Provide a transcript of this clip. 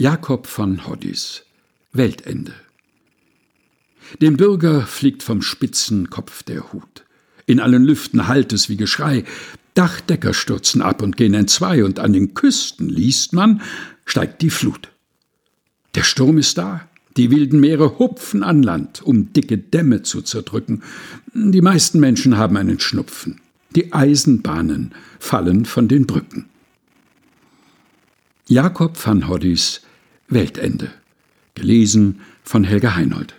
Jakob von Hoddis Weltende Dem Bürger fliegt vom spitzen Kopf der Hut. In allen Lüften hallt es wie Geschrei. Dachdecker stürzen ab und gehen entzwei, und an den Küsten liest man, steigt die Flut. Der Sturm ist da. Die wilden Meere hupfen an Land, um dicke Dämme zu zerdrücken. Die meisten Menschen haben einen Schnupfen. Die Eisenbahnen fallen von den Brücken. Jakob van Hoddis Weltende. Gelesen von Helga Heinold.